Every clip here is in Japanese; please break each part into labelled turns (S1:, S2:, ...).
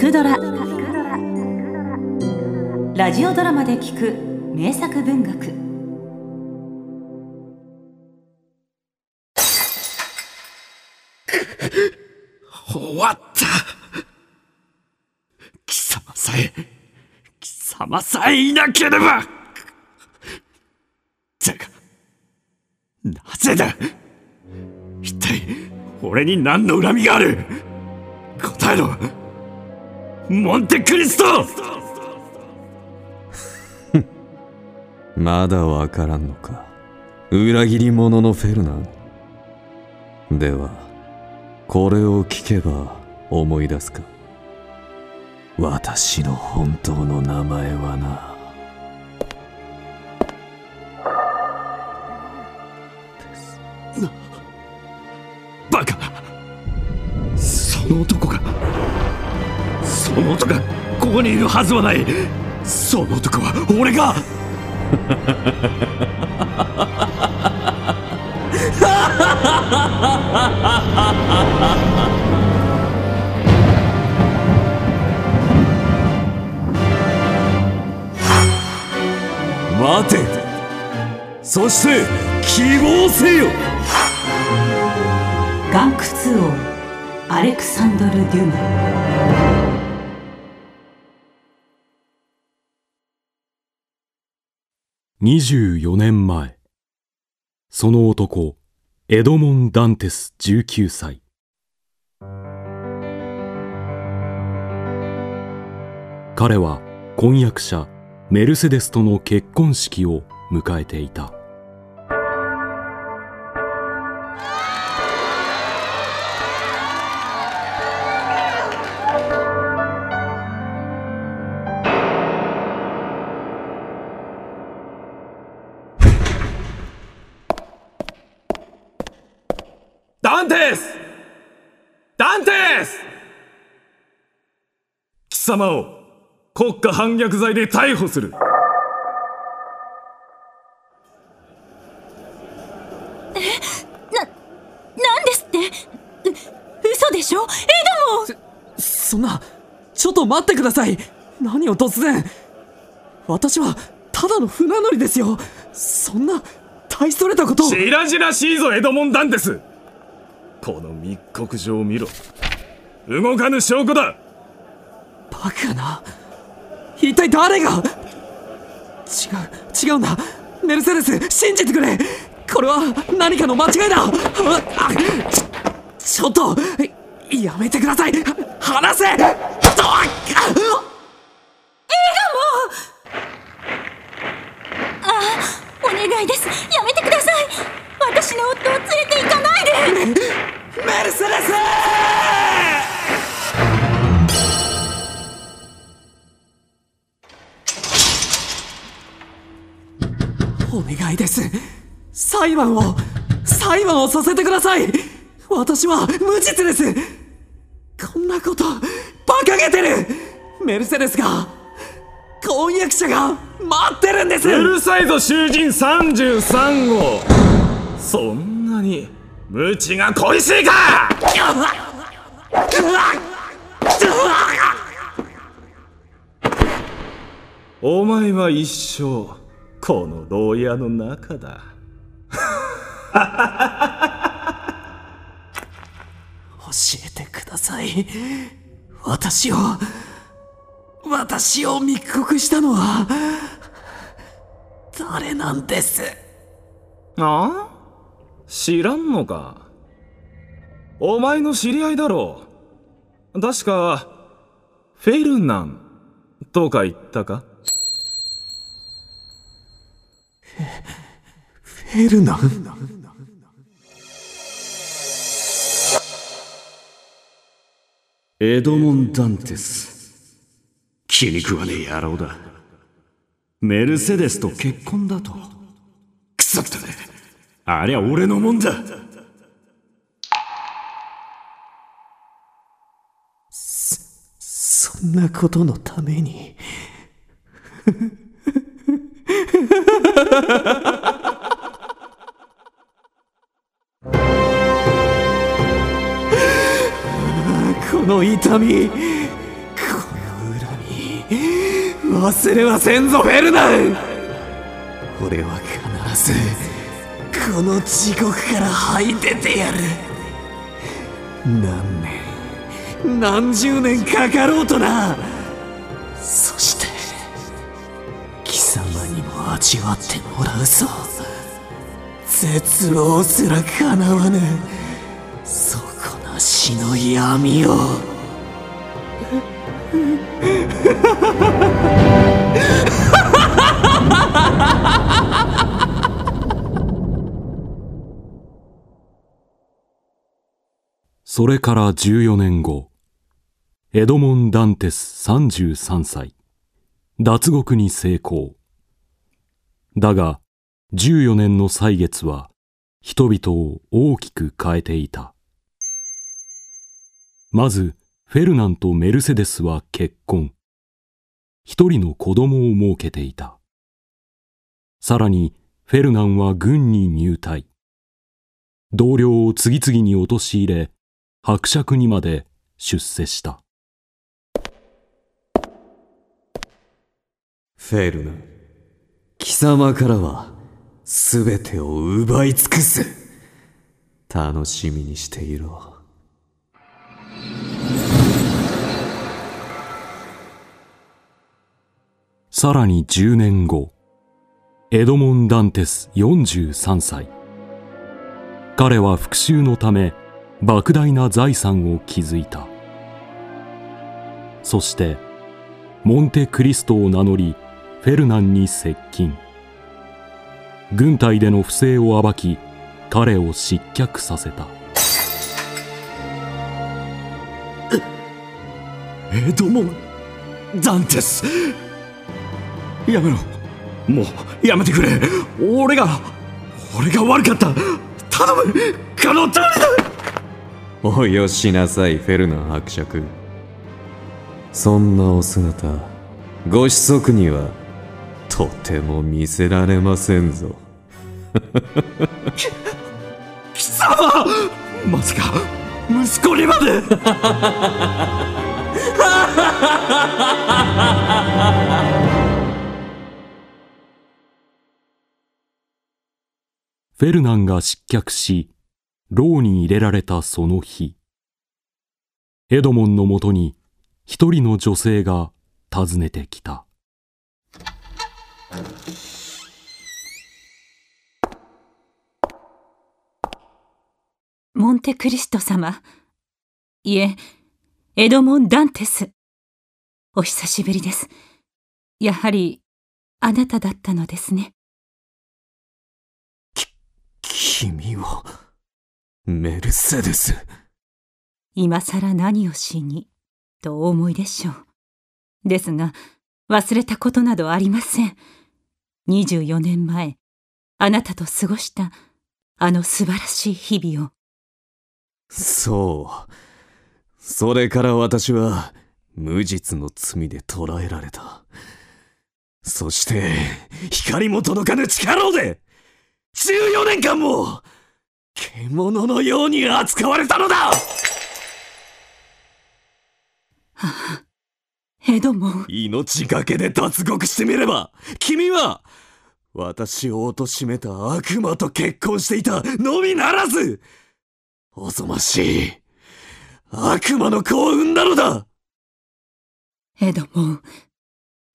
S1: くドラ」ラジオドラマで聞く名作文学。
S2: 終わった。貴様さえ貴様さえいなければ。だがなぜだ。一体俺に何の恨みがある。答えろ。モンテクリスト！
S3: まだわからんのか。裏切り者のフェルナンではこれを聞けば思い出すか。私の本当の名前はな。
S2: こにいるはずはない。その男は俺が。
S3: 待て。そして希望せよ。
S1: 岩窟王アレクサンドル・デュマ
S4: 24年前。その男エドモン・ダンテス19歳。彼は婚約者メルセデスとの結婚式を迎えていた。
S2: ダンテスダンテス貴様を国家反逆罪で逮捕する。
S5: なんですって？う嘘でしょ？エドモ
S6: そんなちょっと待ってください。何を突然？私はただの船乗りですよ。そんな大それたことを。
S2: しらじらしいぞエドモン・ダンテスこの密告状を見ろ。動かぬ証拠だ。
S6: バカな。一体誰が？違う違うんだ。メルセデス信じてくれ。これは何かの間違いだ。ちちょっとやめてください。離せ。
S5: いです。
S6: 裁判を裁判をさせてください。私は無実です。こんなこと馬鹿げてる。メルセデスが婚約者が待ってるんです。
S2: うるさいぞ囚人33号。そんなに無知が恋しいか！お前は一生この牢屋の中だ。
S6: 教えてください。私を私を密告したのは誰なんです？
S2: あ？あ知らんのか？お前の知り合いだろう。確かフェルナンとか言ったか？
S6: フェルナン
S2: エドモン・ダンテス。気に食わねえ野郎だ。メルセデスと結婚だと。くそったね。ありゃ俺のもんだ。
S6: そんなことのためにこの痛みこの恨み忘れはせんぞフェルナン俺は必ずこの地獄から這い出てやる。何年？何十年かかろうとな。そして貴様にも味わってもらうぞ。絶望すらかなわぬ。なしの闇を
S4: それから14年後、エドモン・ダンテス33歳、脱獄に成功。だが、14年の歳月は人々を大きく変えていた。まず、フェルナンとメルセデスは結婚。一人の子供を設けていた。さらに、フェルナンは軍に入隊。同僚を次々に陥れ、伯爵にまで出世した。
S3: フェルナン貴様からは全てを奪い尽くす楽しみにしていろ
S4: さらに10年後、エドモン・ダンテス43歳。彼は復讐のため莫大な財産を築いた。そして、モンテクリストを名乗り、フェルナンに接近。軍隊での不正を暴き、彼を失脚させた。
S6: エドモン・ダンテス？やめろ。もうやめてくれ。俺が俺が悪かった。頼む。この通りだ。
S3: およしなさいフェルナン伯爵。そんなお姿ご子息にはとても見せられませんぞ。
S6: 貴様まさか息子にまで
S4: フェルナンが失脚し、牢に入れられたその日、エドモンのもとに一人の女性が訪ねてきた。
S1: モンテクリスト様。いえ、エドモン・ダンテス。お久しぶりです。やはり、あなただったのですね。
S6: 君はメルセデス
S1: 今更何をしに、とお思いでしょう。ですが、忘れたことなどありません。24年前、あなたと過ごした、あの素晴らしい日々を。
S3: そうそれから私は無実の罪で捕らえられた
S6: そして光も届かぬ力で14年間も獣のように扱われたのだ！
S1: エドモン、
S6: 命がけで脱獄してみれば君は私を貶めた悪魔と結婚していたのみならずおぞましい悪魔の子を産んだのだ！
S1: エドモン、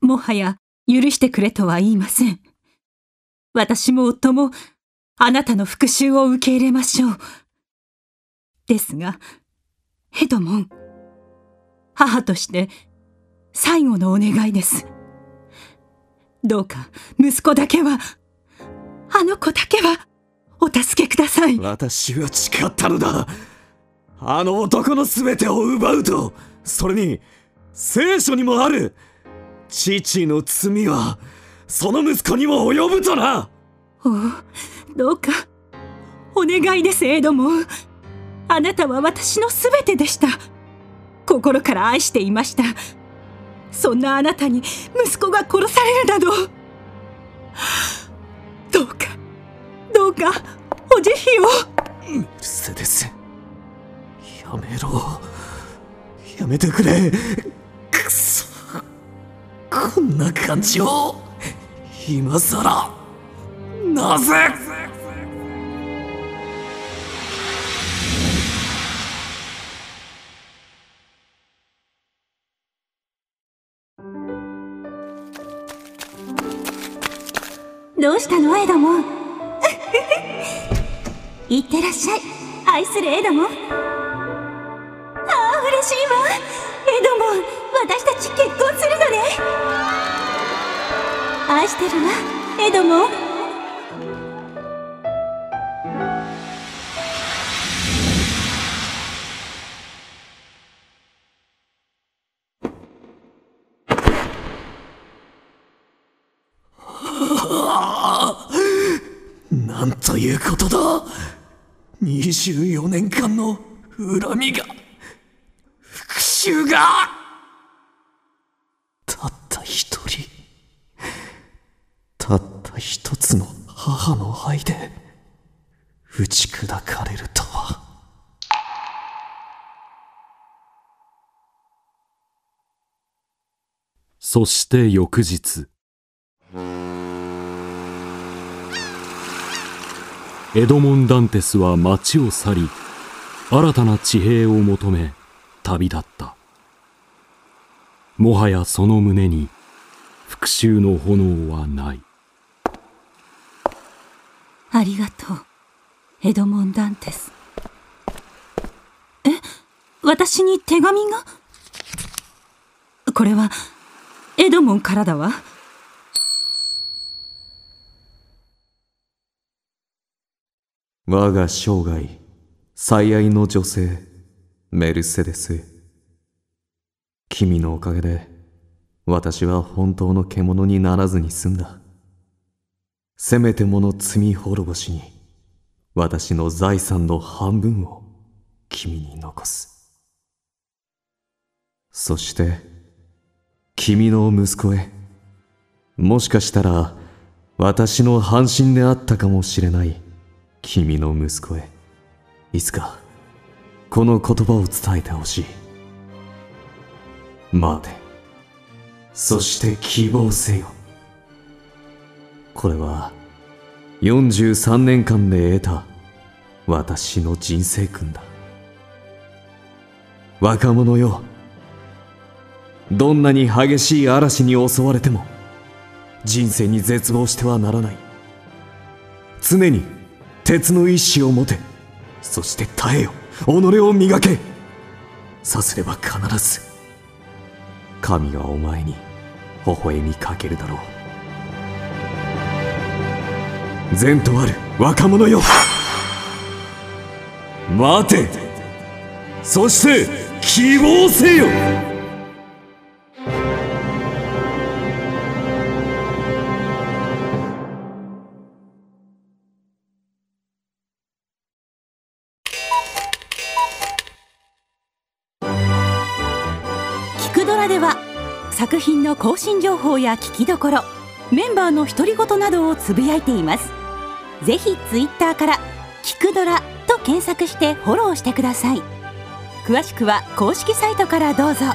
S1: もはや許してくれとは言いません。私も夫もあなたの復讐を受け入れましょう。ですが、エドモン、母として最後のお願いです。どうか息子だけは、あの子だけはお助けください。
S6: 私は誓ったのだあの男の全てを奪うとそれに聖書にもある父の罪はその息子にも及ぶとな
S1: おうどうか、お願いです、エドモン。あなたは私のすべてでした。心から愛していました。そんなあなたに息子が殺されるなど。どうか、どうか、お慈悲を。
S6: メルセデスやめろやめてくれくそこ
S7: んな感じを今さらなぜ？
S8: どうしたの？エドモンいってらっしゃい。愛するエドモンああ嬉しいわ。エドモン私たち結婚するのね。愛してるわ。エドモン。
S7: なんということだ。24年間の恨みが復讐が。一つの母の愛で打ち砕かれるとは。
S4: そして翌日。エドモン・ダンテスは町を去り新たな地平を求め旅立った。もはやその胸に復讐の炎はない。
S1: ありがとう。エドモン・ダンテス。え私に手紙が？これはエドモンからだわ。
S6: 我が生涯最愛の女性メルセデス。君のおかげで私は本当の獣にならずに済んだ。せめてもの罪滅ぼしに私の財産の半分を君に残す。そして君の息子へもしかしたら私の半身であったかもしれない君の息子へいつかこの言葉を伝えてほしい。待て。そして希望せよ。これは43年間で得た私の人生訓だ。若者よどんなに激しい嵐に襲われても人生に絶望してはならない。常に鉄の意志を持てそして耐えよ己を磨け。さすれば必ず神はお前に微笑みかけるだろう。善とある若者よ。待て。そして希望せよ。
S1: キクドラでは作品の更新情報や聞きどころメンバーの独り言などをつぶやいています。ぜひツイッターから「キクドラ」と検索してフォローしてください。詳しくは公式サイトからどうぞ。